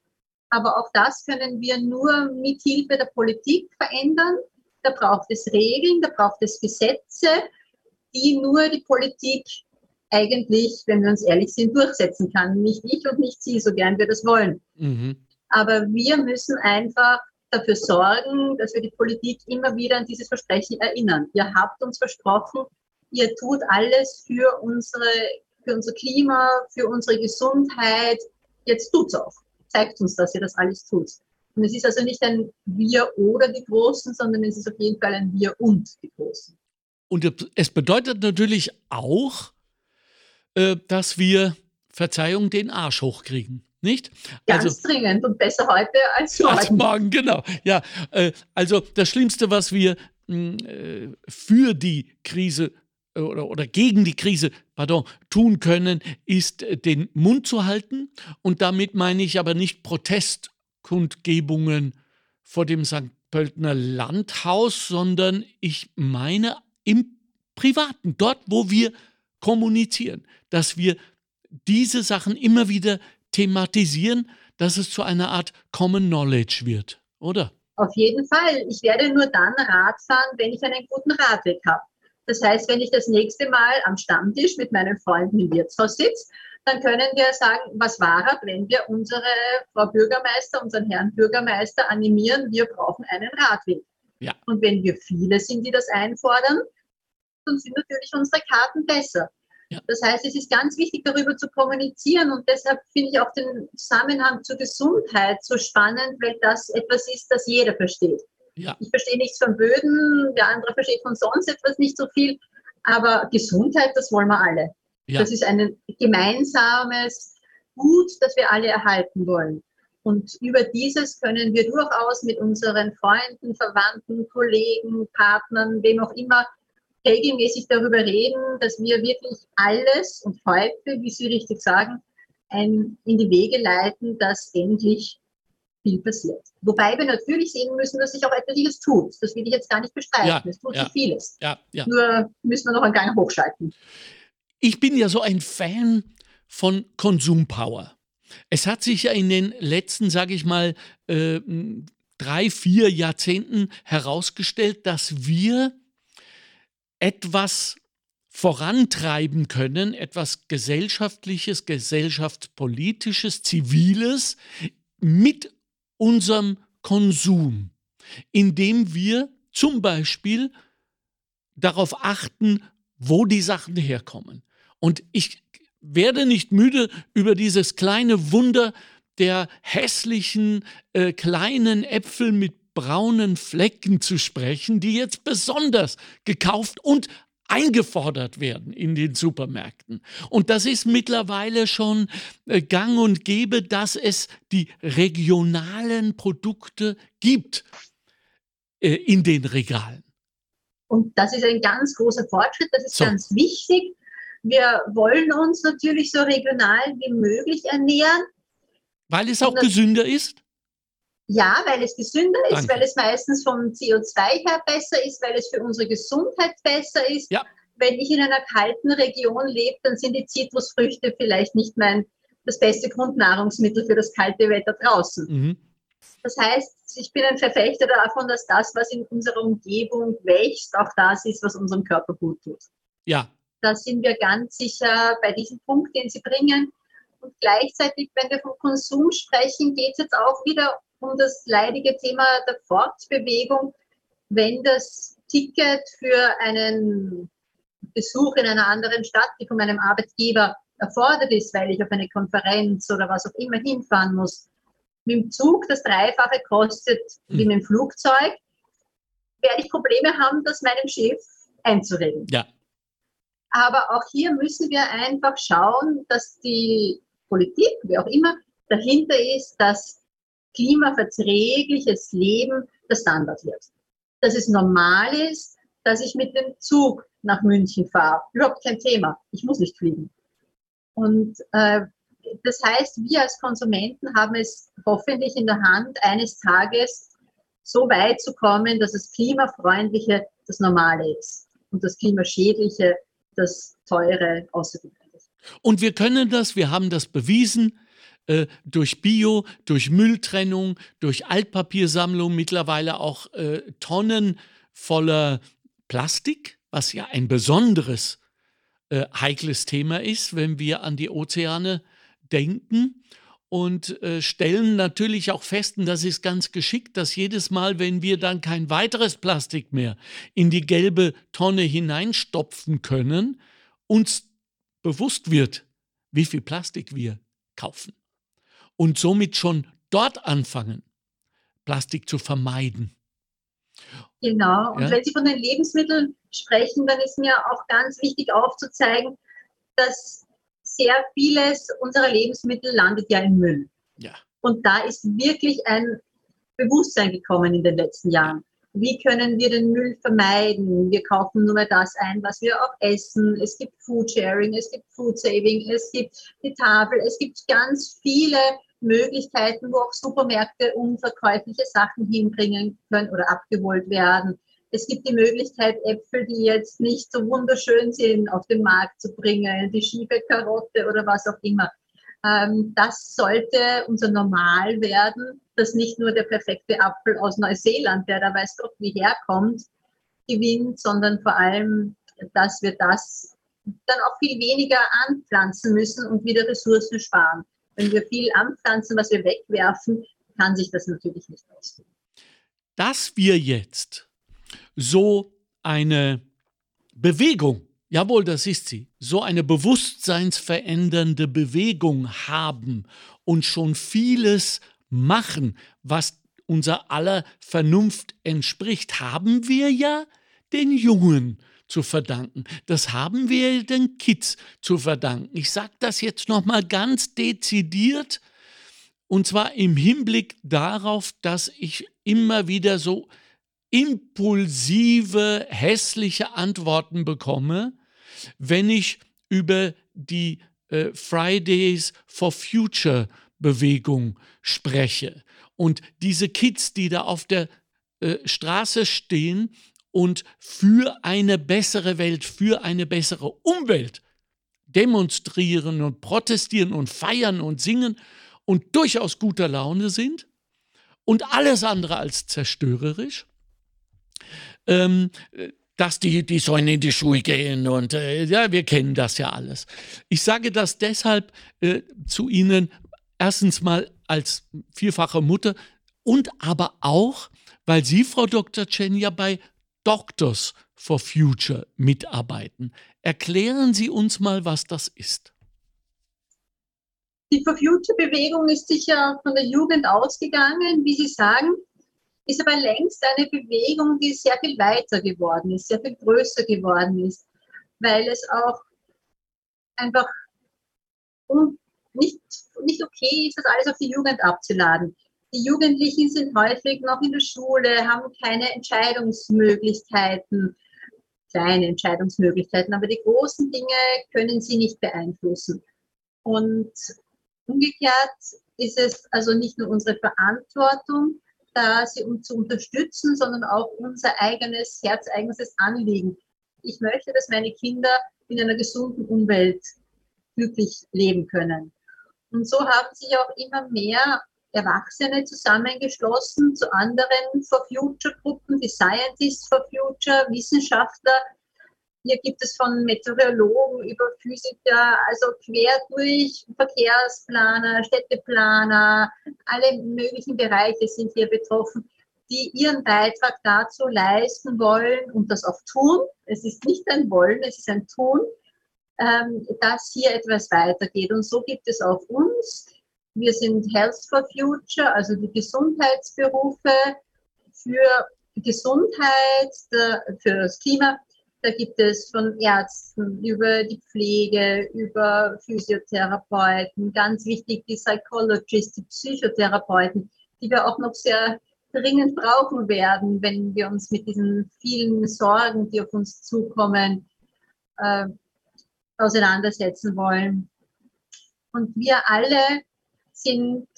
Aber auch das können wir nur mit Hilfe der Politik verändern. Da braucht es Regeln, da braucht es Gesetze, die nur die Politik eigentlich, wenn wir uns ehrlich sind, durchsetzen kann. Nicht ich und nicht Sie, so gern wir das wollen. Mhm. Aber wir müssen einfach dafür sorgen, dass wir die Politik immer wieder an dieses Versprechen erinnern. Ihr habt uns versprochen, ihr tut alles für, unsere, für unser Klima, für unsere Gesundheit. Jetzt tut's auch. Zeigt uns, dass ihr das alles tut. Und es ist also nicht ein Wir oder die Großen, sondern es ist auf jeden Fall ein Wir und die Großen. Und es bedeutet natürlich auch, äh, dass wir, Verzeihung, den Arsch hochkriegen. Nicht? Ganz Also, dringend und besser heute als [LAUGHS] als morgen. morgen, genau. Ja, äh, also das Schlimmste, was wir mh, äh, für die Krise oder, oder gegen die Krise, pardon, tun können, ist äh, den Mund zu halten. Und damit meine ich aber nicht Protestkundgebungen vor dem St. Pöltener Landhaus, sondern ich meine im Privaten, dort, wo wir kommunizieren, dass wir diese Sachen immer wieder thematisieren, dass es zu einer Art Common Knowledge wird, oder? Auf jeden Fall. Ich werde nur dann Rad fahren, wenn ich einen guten Radweg habe. Das heißt, wenn ich das nächste Mal am Stammtisch mit meinen Freunden im Wirtshaus sitze, dann können wir sagen, was war es, wenn wir unsere Frau Bürgermeister, unseren Herrn Bürgermeister animieren, wir brauchen einen Radweg. Ja. Und wenn wir viele sind, die das einfordern, dann sind natürlich unsere Karten besser. Ja. Das heißt, es ist ganz wichtig, darüber zu kommunizieren und deshalb finde ich auch den Zusammenhang zur Gesundheit so spannend, weil das etwas ist, das jeder versteht. Ja. Ich verstehe nichts von Böden, der andere versteht von sonst etwas nicht so viel, aber Gesundheit, das wollen wir alle. Ja. Das ist ein gemeinsames Gut, das wir alle erhalten wollen. Und über dieses können wir durchaus mit unseren Freunden, Verwandten, Kollegen, Partnern, wem auch immer, regelmäßig darüber reden, dass wir wirklich alles und heute, wie Sie richtig sagen, ein, in die Wege leiten, dass endlich viel passiert. Wobei wir natürlich sehen müssen, dass sich auch etwas tut. Das will ich jetzt gar nicht bestreiten. Ja, es tut ja. sich vieles. Ja, ja. Nur müssen wir noch einen Gang hochschalten. Ich bin ja so ein Fan von Konsumpower. Es hat sich ja in den letzten, sage ich mal, äh, drei, vier Jahrzehnten herausgestellt, dass wir etwas vorantreiben können, etwas gesellschaftliches, gesellschaftspolitisches, ziviles mit unserem Konsum, indem wir zum Beispiel darauf achten, wo die Sachen herkommen. Und ich werde nicht müde, über dieses kleine Wunder der hässlichen äh, kleinen Äpfel mit braunen Flecken zu sprechen, die jetzt besonders gekauft und eingefordert werden in den Supermärkten. Und das ist mittlerweile schon äh, gang und gäbe, dass es die regionalen Produkte gibt. äh, in den Regalen. Und das ist ein ganz großer Fortschritt, das ist So. ganz wichtig. Wir wollen uns natürlich so regional wie möglich ernähren. Weil es auch gesünder ist? Ja, weil es gesünder ist, Danke. weil es meistens vom CO2 her besser ist, weil es für unsere Gesundheit besser ist. Ja. Wenn ich in einer kalten Region lebe, dann sind die Zitrusfrüchte vielleicht nicht mein das beste Grundnahrungsmittel für das kalte Wetter draußen. Mhm. Das heißt, ich bin ein Verfechter davon, dass das, was in unserer Umgebung wächst, auch das ist, was unserem Körper gut tut. Ja, Da sind wir ganz sicher bei diesem Punkt, den Sie bringen. Und gleichzeitig, wenn wir vom Konsum sprechen, geht es jetzt auch wieder um das leidige Thema der Fortbewegung. Wenn das Ticket für einen Besuch in einer anderen Stadt, die von meinem Arbeitgeber erfordert ist, weil ich auf eine Konferenz oder was auch immer hinfahren muss, mit dem Zug das Dreifache kostet wie Mhm. mit dem Flugzeug, werde ich Probleme haben, das meinem Chef einzureden. ja, Aber auch hier müssen wir einfach schauen, dass die Politik, wie auch immer, dahinter ist, dass klimaverträgliches Leben der Standard wird. Dass es normal ist, dass ich mit dem Zug nach München fahre. Überhaupt kein Thema. Ich muss nicht fliegen. Und äh, das heißt, wir als Konsumenten haben es hoffentlich in der Hand, eines Tages so weit zu kommen, dass das Klimafreundliche das Normale ist und das Klimaschädliche das teure außergewöhnlich. Und wir können das, wir haben das bewiesen, äh, durch Bio, durch Mülltrennung, durch Altpapiersammlung, mittlerweile auch äh, Tonnen voller Plastik, was ja ein besonderes äh, heikles Thema ist, wenn wir an die Ozeane denken. Und äh, stellen natürlich auch fest, und das ist ganz geschickt, dass jedes Mal, wenn wir dann kein weiteres Plastik mehr in die gelbe Tonne hineinstopfen können, uns bewusst wird, wie viel Plastik wir kaufen. Und somit schon dort anfangen, Plastik zu vermeiden. Genau. Und Ja. wenn Sie von den Lebensmitteln sprechen, dann ist mir auch ganz wichtig aufzuzeigen, dass sehr vieles unserer Lebensmittel landet ja im Müll. Ja. Und da ist wirklich ein Bewusstsein gekommen in den letzten Jahren. Wie können wir den Müll vermeiden? Wir kaufen nur mehr das ein, was wir auch essen. Es gibt Foodsharing, es gibt Food Saving, es gibt die Tafel, es gibt ganz viele Möglichkeiten, wo auch Supermärkte unverkäufliche Sachen hinbringen können oder abgeholt werden. Es gibt die Möglichkeit, Äpfel, die jetzt nicht so wunderschön sind, auf den Markt zu bringen, die schiefe Karotte oder was auch immer. Ähm, das sollte unser Normal werden, dass nicht nur der perfekte Apfel aus Neuseeland, der da weiß Gott wie herkommt, gewinnt, sondern vor allem, dass wir das dann auch viel weniger anpflanzen müssen und wieder Ressourcen sparen. Wenn wir viel anpflanzen, was wir wegwerfen, kann sich das natürlich nicht ausgehen. Dass wir jetzt so eine Bewegung, jawohl, das ist sie, so eine bewusstseinsverändernde Bewegung haben und schon vieles machen, was unser aller Vernunft entspricht, haben wir ja den Jungen zu verdanken. Das haben wir den Kids zu verdanken. Ich sage das jetzt noch mal ganz dezidiert und zwar im Hinblick darauf, dass ich immer wieder so impulsive, hässliche Antworten bekomme, wenn ich über die äh, Fridays for Future Bewegung spreche. Und diese Kids, die da auf der äh, Straße stehen und für eine bessere Welt, für eine bessere Umwelt demonstrieren und protestieren und feiern und singen und durchaus guter Laune sind und alles andere als zerstörerisch, ähm, dass die, die sollen in die Schule gehen und äh, ja, wir kennen das ja alles. Ich sage das deshalb äh, zu Ihnen erstens mal als vierfache Mutter und aber auch, weil Sie, Frau Dr. Chen, ja bei Doctors for Future mitarbeiten. Erklären Sie uns mal, was das ist. Die For Future Bewegung ist sicher von der Jugend ausgegangen, wie Sie sagen, ist aber längst eine Bewegung, die sehr viel weiter geworden ist, sehr viel größer geworden ist, weil es auch einfach nicht, nicht okay ist, das alles auf die Jugend abzuladen. Die Jugendlichen sind häufig noch in der Schule, haben keine Entscheidungsmöglichkeiten, kleine Entscheidungsmöglichkeiten, aber die großen Dinge können sie nicht beeinflussen. Und umgekehrt ist es also nicht nur unsere Verantwortung, sie uns zu unterstützen, sondern auch unser eigenes herzeigenes Anliegen. Ich möchte, dass meine Kinder in einer gesunden Umwelt glücklich leben können. Und so haben sich auch immer mehr Erwachsene zusammengeschlossen zu anderen For Future Gruppen, die Scientists for Future, Wissenschaftler. Hier gibt es von Meteorologen über Physiker, also quer durch Verkehrsplaner, Städteplaner, alle möglichen Bereiche sind hier betroffen, die ihren Beitrag dazu leisten wollen und das auch tun. Es ist nicht ein Wollen, es ist ein Tun, ähm, dass hier etwas weitergeht. Und so gibt es auch uns, wir sind Health for Future, also die Gesundheitsberufe für Gesundheit, für das Klima. Da gibt es von Ärzten über die Pflege, über Physiotherapeuten, ganz wichtig die Psychologists, die Psychotherapeuten, die wir auch noch sehr dringend brauchen werden, wenn wir uns mit diesen vielen Sorgen, die auf uns zukommen, äh, auseinandersetzen wollen. Und wir alle sind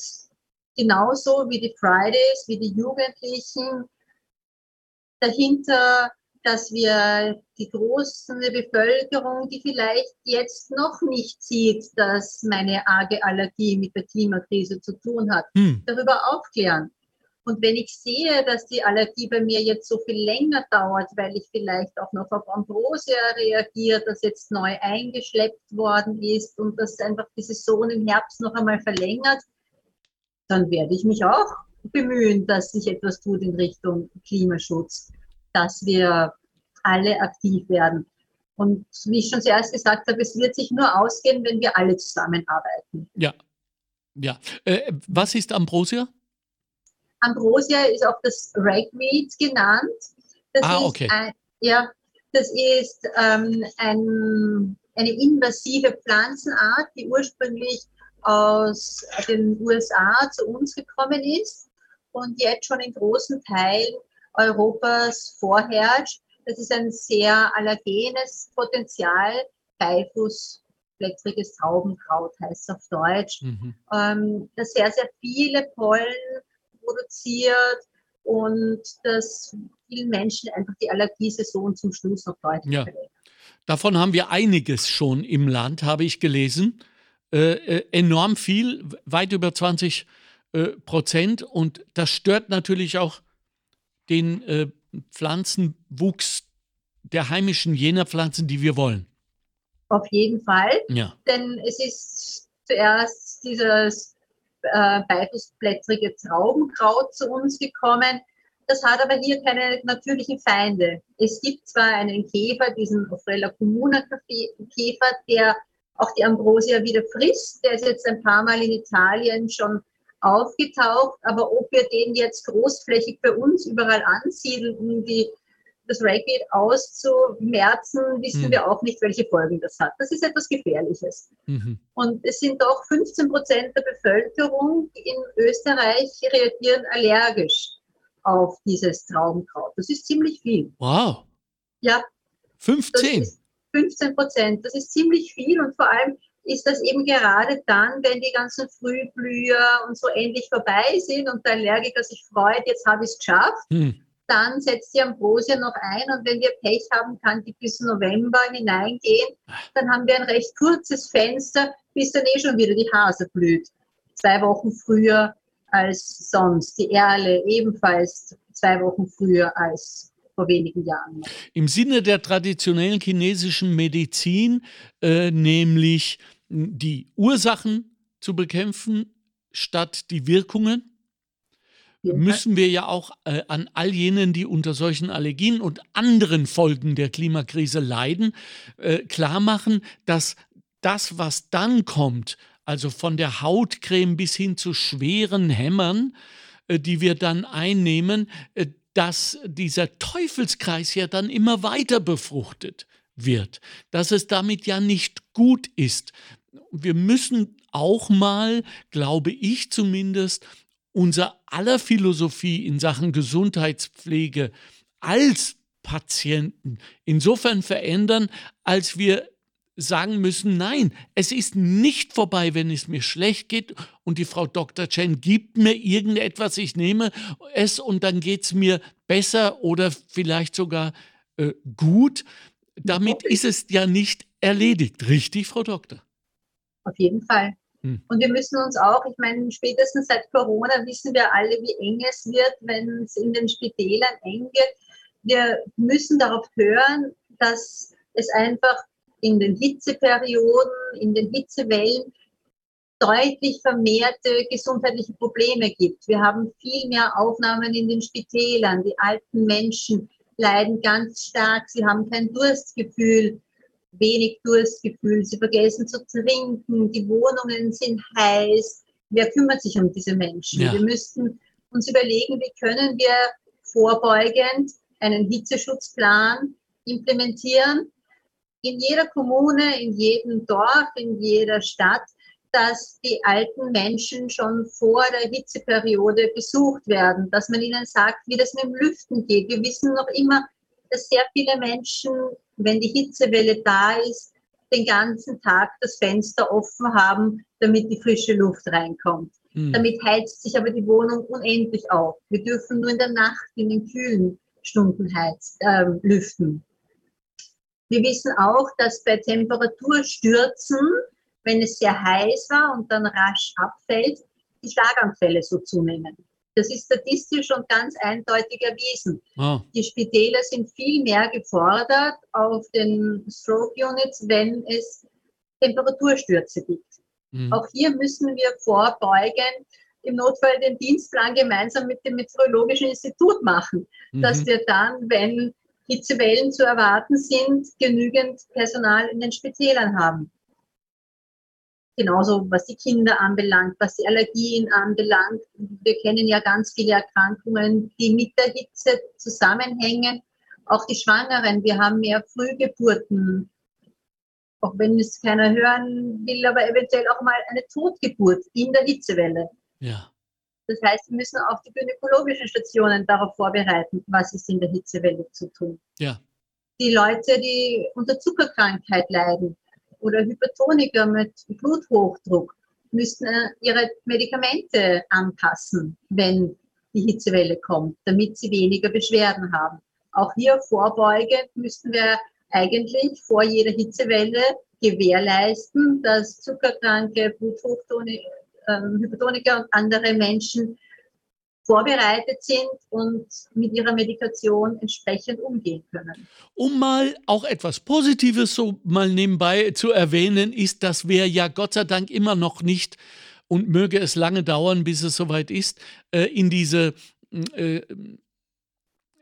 genauso wie die Fridays, wie die Jugendlichen dahinter, dass wir die große Bevölkerung, die vielleicht jetzt noch nicht sieht, dass meine arge Allergie mit der Klimakrise zu tun hat, hm. darüber aufklären. Und wenn ich sehe, dass die Allergie bei mir jetzt so viel länger dauert, weil ich vielleicht auch noch auf Ambrosia reagiert, das jetzt neu eingeschleppt worden ist und das einfach die Saison im Herbst noch einmal verlängert, dann werde ich mich auch bemühen, dass sich etwas tut in Richtung Klimaschutz, dass wir alle aktiv werden. Und wie ich schon zuerst gesagt habe, es wird sich nur ausgehen, wenn wir alle zusammenarbeiten. Ja, ja. Äh, was ist Ambrosia? Ambrosia ist auch das Ragweed genannt. Das ah, okay. Ein, ja, das ist ähm, ein, eine invasive Pflanzenart, die ursprünglich aus den USA zu uns gekommen ist und jetzt schon in großen Teilen Europas vorherrscht. Das ist ein sehr allergenes Potenzial, Beifußblättriges Traubenkraut heißt es auf Deutsch, mhm. ähm, das sehr, sehr viele Pollen produziert und dass vielen Menschen einfach die Allergiesaison zum Schluss noch deutlich ja. Davon haben wir einiges schon im Land, habe ich gelesen. Äh, äh, enorm viel, weit über 20 äh, Prozent. Und das stört natürlich auch den äh, Pflanzenwuchs der heimischen jener Pflanzen, die wir wollen. Auf jeden Fall. Ja. Denn es ist zuerst dieses äh, beifußblättrige Traubenkraut zu uns gekommen. Das hat aber hier keine natürlichen Feinde. Es gibt zwar einen Käfer, diesen Ophrella comuna Käfer, der auch die Ambrosia wieder frisst. Der ist jetzt ein paar Mal in Italien schon aufgetaucht, aber ob wir den jetzt großflächig bei uns überall ansiedeln, um die das Ragweed auszumerzen, wissen mhm. wir auch nicht, welche Folgen das hat. Das ist etwas Gefährliches. Mhm. Und es sind doch 15 Prozent der Bevölkerung in Österreich reagieren allergisch auf dieses Traubenkraut. Das ist ziemlich viel. Wow. Ja. 15? 15 Prozent. Das ist ziemlich viel und vor allem ist das eben gerade dann, wenn die ganzen Frühblüher und so endlich vorbei sind und der Allergiker sich freut, jetzt habe ich es geschafft. Hm dann setzt die Ambrosia noch ein und wenn wir Pech haben, kann die bis November hineingehen. Dann haben wir ein recht kurzes Fenster, bis dann eh schon wieder die Hase blüht. Zwei Wochen früher als sonst. Die Erle ebenfalls zwei Wochen früher als vor wenigen Jahren. Im Sinne der traditionellen chinesischen Medizin, äh, nämlich die Ursachen zu bekämpfen statt die Wirkungen? müssen wir ja auch äh, an all jenen, die unter solchen Allergien und anderen Folgen der Klimakrise leiden, äh, klar machen, dass das, was dann kommt, also von der Hautcreme bis hin zu schweren Hämmern, äh, die wir dann einnehmen, äh, dass dieser Teufelskreis ja dann immer weiter befruchtet wird, dass es damit ja nicht gut ist. Wir müssen auch mal, glaube ich zumindest, unser aller Philosophie in Sachen Gesundheitspflege als Patienten insofern verändern, als wir sagen müssen, nein, es ist nicht vorbei, wenn es mir schlecht geht und die Frau Dr. Chen gibt mir irgendetwas, ich nehme es und dann geht es mir besser oder vielleicht sogar äh, gut. Damit ist es ja nicht erledigt, richtig, Frau Doktor? Auf jeden Fall. Hm. Und wir müssen uns auch, ich meine, spätestens seit Corona wissen wir alle, wie eng es wird, wenn es in den Spitälern eng wird. Wir müssen darauf hören, dass es einfach in den Hitzeperioden, in den Hitzewellen deutlich vermehrte gesundheitliche Probleme gibt. Wir haben viel mehr Aufnahmen in den Spitälern. Die alten Menschen leiden ganz stark. Sie haben kein Durstgefühl, wenig Durstgefühl. Sie vergessen zu trinken. Die Wohnungen sind heiß. Wer kümmert sich um diese Menschen? Ja. Wir müssten uns überlegen, wie können wir vorbeugend einen Hitzeschutzplan implementieren, in jeder Kommune, in jedem Dorf, in jeder Stadt, dass die alten Menschen schon vor der Hitzeperiode besucht werden, dass man ihnen sagt, wie das mit dem Lüften geht. Wir wissen noch immer, dass sehr viele Menschen, wenn die Hitzewelle da ist, den ganzen Tag das Fenster offen haben, damit die frische Luft reinkommt. Mhm. Damit heizt sich aber die Wohnung unendlich auf. Wir dürfen nur in der Nacht in den kühlen Stunden heiz, äh, lüften. Wir wissen auch, dass bei Temperaturstürzen, wenn es sehr heiß war und dann rasch abfällt, die Schlaganfälle so zunehmen. Das ist statistisch und ganz eindeutig erwiesen. Oh. Die Spitäler sind viel mehr gefordert auf den Stroke Units, wenn es Temperaturstürze gibt. Mhm. Auch hier müssen wir vorbeugen, im Notfall den Dienstplan gemeinsam mit dem Meteorologischen Institut machen, mhm. dass wir dann, wenn Hitzewellen zu erwarten sind, genügend Personal in den Spitälern haben. Genauso was die Kinder anbelangt, was die Allergien anbelangt. Wir kennen ja ganz viele Erkrankungen, die mit der Hitze zusammenhängen. Auch die Schwangeren, wir haben mehr Frühgeburten, auch wenn es keiner hören will, aber eventuell auch mal eine Totgeburt in der Hitzewelle. Ja. Das heißt, wir müssen auch die gynäkologischen Stationen darauf vorbereiten, was ist in der Hitzewelle zu tun. Ja. Die Leute, die unter Zuckerkrankheit leiden oder Hypertoniker mit Bluthochdruck, müssen äh, ihre Medikamente anpassen, wenn die Hitzewelle kommt, damit sie weniger Beschwerden haben. Auch hier vorbeugend müssten wir eigentlich vor jeder Hitzewelle gewährleisten, dass Zuckerkranke, Bluthochdruck, ähm, Hypertoniker und andere Menschen vorbereitet sind und mit ihrer Medikation entsprechend umgehen können. Um mal auch etwas Positives so mal nebenbei zu erwähnen, ist, dass wir ja Gott sei Dank immer noch nicht und möge es lange dauern, bis es soweit ist, äh, in diese äh,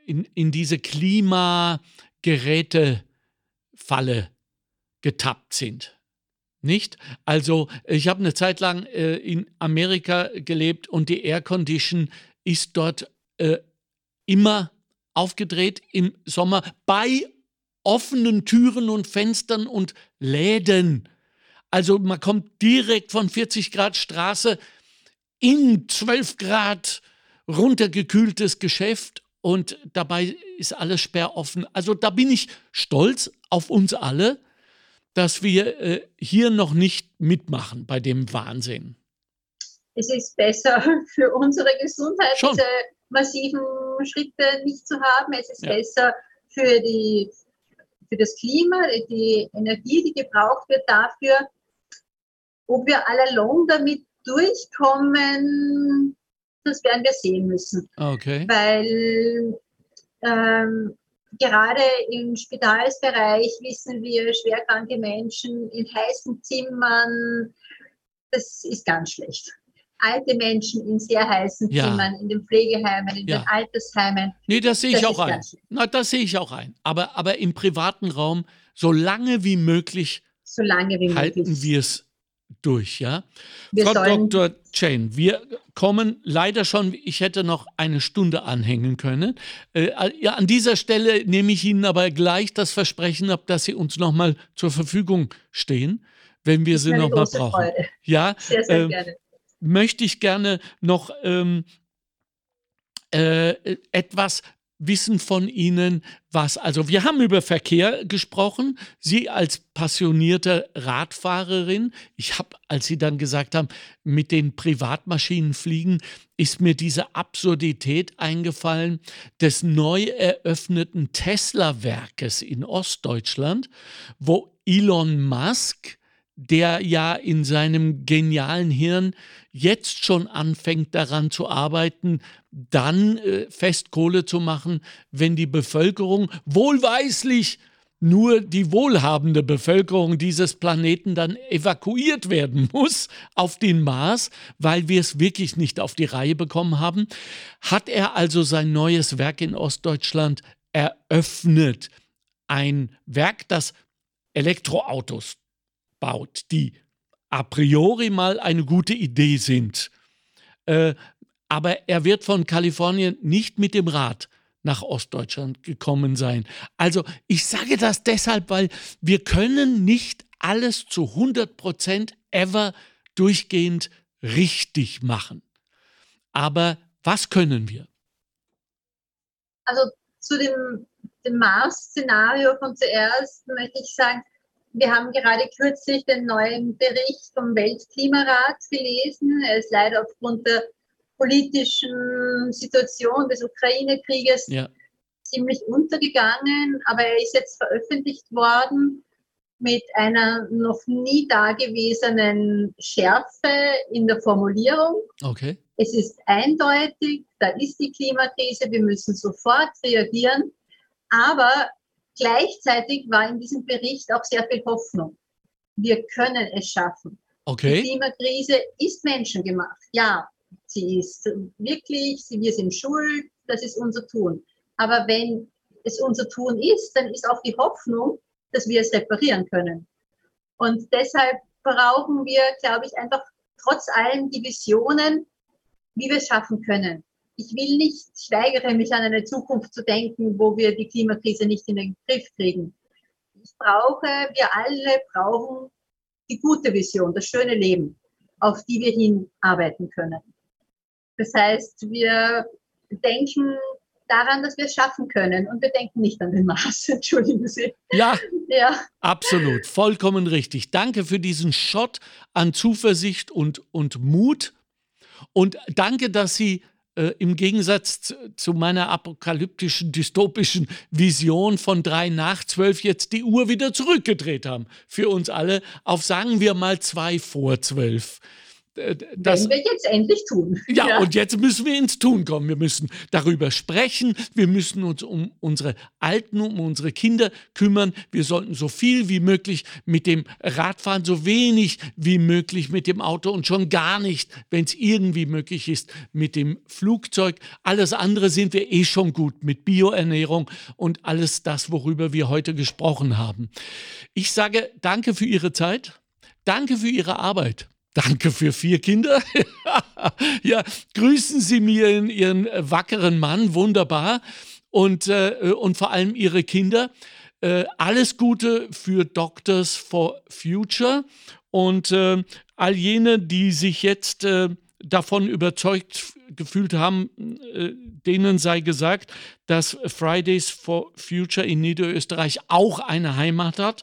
in, in diese Klimagerätefalle getappt sind. Nicht? Also ich habe eine Zeit lang äh, in Amerika gelebt und die Air Condition ist dort äh, immer aufgedreht im Sommer bei offenen Türen und Fenstern und Läden. Also man kommt direkt von 40 Grad Straße in 12 Grad runtergekühltes Geschäft und dabei ist alles sperroffen. Also da bin ich stolz auf uns alle, dass wir äh, hier noch nicht mitmachen bei dem Wahnsinn? Es ist besser [LAUGHS] für unsere Gesundheit, Schon. diese massiven Schritte nicht zu haben. Es ist ja. besser für, die, für das Klima, die Energie, die gebraucht wird dafür. Ob wir allalong damit durchkommen, das werden wir sehen müssen. Okay. Weil ähm, gerade im Spitalsbereich wissen wir, schwerkranke Menschen in heißen Zimmern, das ist ganz schlecht. Alte Menschen in sehr heißen ja. Zimmern, in den Pflegeheimen, in ja. den Altersheimen. Nee, das sehe ich das auch ein. Na, das sehe ich auch ein. Aber, aber im privaten Raum, so lange wie möglich, Solange wie halten wir es durch, ja? Wir Frau Dr. Chain, wir kommen leider schon, ich hätte noch eine Stunde anhängen können. Äh, ja, an dieser Stelle nehme ich Ihnen aber gleich das Versprechen ab, dass Sie uns nochmal zur Verfügung stehen, wenn wir sie nochmal brauchen. Freude. Ja, sehr, sehr äh, gerne. Möchte ich gerne noch ähm, äh, etwas wissen von Ihnen, was, also wir haben über Verkehr gesprochen, Sie als passionierte Radfahrerin, ich habe, als Sie dann gesagt haben, mit den Privatmaschinen fliegen, ist mir diese Absurdität eingefallen des neu eröffneten Tesla-Werkes in Ostdeutschland, wo Elon Musk der ja in seinem genialen Hirn jetzt schon anfängt daran zu arbeiten, dann äh, Festkohle zu machen, wenn die Bevölkerung wohlweislich nur die wohlhabende Bevölkerung dieses Planeten dann evakuiert werden [LAUGHS] muss auf den Mars, weil wir es wirklich nicht auf die Reihe bekommen haben, hat er also sein neues Werk in Ostdeutschland eröffnet. Ein Werk, das Elektroautos baut, die a priori mal eine gute Idee sind. Äh, aber er wird von Kalifornien nicht mit dem Rad nach Ostdeutschland gekommen sein. Also ich sage das deshalb, weil wir können nicht alles zu 100 Prozent ever durchgehend richtig machen. Aber was können wir? Also zu dem, dem Mars-Szenario von zuerst möchte ich sagen, wir haben gerade kürzlich den neuen Bericht vom Weltklimarat gelesen. Er ist leider aufgrund der politischen Situation des Ukraine-Krieges ja. ziemlich untergegangen, aber er ist jetzt veröffentlicht worden mit einer noch nie dagewesenen Schärfe in der Formulierung. Okay. Es ist eindeutig, da ist die Klimakrise, wir müssen sofort reagieren. Aber Gleichzeitig war in diesem Bericht auch sehr viel Hoffnung. Wir können es schaffen. Okay. Die Klimakrise ist menschengemacht. Ja, sie ist wirklich, wir sind schuld, das ist unser Tun. Aber wenn es unser Tun ist, dann ist auch die Hoffnung, dass wir es reparieren können. Und deshalb brauchen wir, glaube ich, einfach trotz allem die Visionen, wie wir es schaffen können ich will nicht, ich weigere mich an eine Zukunft zu denken, wo wir die Klimakrise nicht in den Griff kriegen. Ich brauche, wir alle brauchen die gute Vision, das schöne Leben, auf die wir hinarbeiten können. Das heißt, wir denken daran, dass wir es schaffen können und wir denken nicht an den Mars. [LAUGHS] Entschuldigen Sie. Ja, ja, absolut, vollkommen richtig. Danke für diesen Shot an Zuversicht und, und Mut. Und danke, dass Sie äh, im Gegensatz zu, zu, meiner apokalyptischen, dystopischen Vision von drei nach zwölf jetzt die Uhr wieder zurückgedreht haben. Für uns alle auf, sagen wir mal, zwei vor zwölf. Äh, das, wir jetzt endlich tun. Ja, ja, und jetzt müssen wir ins Tun kommen. Wir müssen darüber sprechen. Wir müssen uns um unsere Alten, um unsere Kinder kümmern. Wir sollten so viel wie möglich mit dem Radfahren, so wenig wie möglich mit dem Auto und schon gar nicht, wenn es irgendwie möglich ist, mit dem Flugzeug. Alles andere sind wir eh schon gut mit Bioernährung und alles das, worüber wir heute gesprochen haben. Ich sage danke für Ihre Zeit. Danke für Ihre Arbeit. Danke für vier Kinder. [LAUGHS] ja, grüßen Sie mir Ihren, Ihren wackeren Mann, wunderbar. Und, äh, und vor allem Ihre Kinder. Äh, alles Gute für Doctors for Future und äh, all jene, die sich jetzt äh, davon überzeugt gefühlt haben, äh, denen sei gesagt, dass Fridays for Future in Niederösterreich auch eine Heimat hat.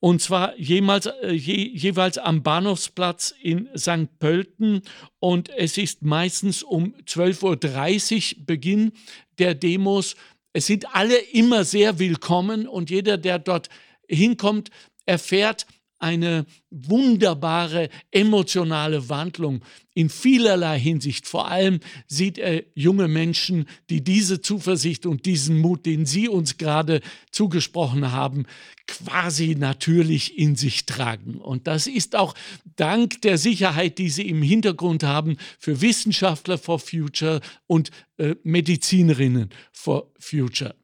Und zwar jemals, äh, je, jeweils am Bahnhofsplatz in St. Pölten. Und es ist meistens um 12.30 Uhr Beginn der Demos. Es sind alle immer sehr willkommen und jeder, der dort hinkommt, erfährt, eine wunderbare emotionale Wandlung in vielerlei Hinsicht. Vor allem sieht er junge Menschen, die diese Zuversicht und diesen Mut, den Sie uns gerade zugesprochen haben, quasi natürlich in sich tragen. Und das ist auch dank der Sicherheit, die Sie im Hintergrund haben für Wissenschaftler for Future und äh, Medizinerinnen for Future.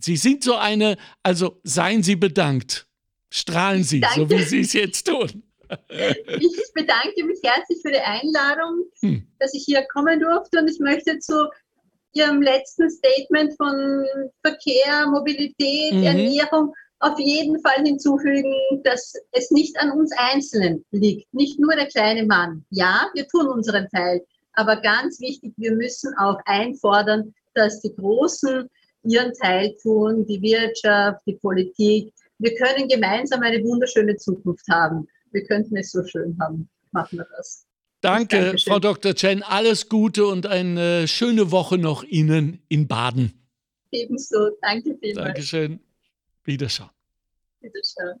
Sie sind so eine, also seien Sie bedankt strahlen Sie, Danke. so wie Sie es jetzt tun. Ich bedanke mich herzlich für die Einladung, hm. dass ich hier kommen durfte und ich möchte zu Ihrem letzten Statement von Verkehr, Mobilität, mhm. Ernährung auf jeden Fall hinzufügen, dass es nicht an uns Einzelnen liegt, nicht nur der kleine Mann. Ja, wir tun unseren Teil, aber ganz wichtig, wir müssen auch einfordern, dass die Großen ihren Teil tun, die Wirtschaft, die Politik. Wir können gemeinsam eine wunderschöne Zukunft haben. Wir könnten es so schön haben. Machen wir das. Danke, Frau Dr. Chen. Alles Gute und eine schöne Woche noch Ihnen in Baden. Ebenso. Danke vielmals. Dankeschön. Wiederschauen. Wiederschauen.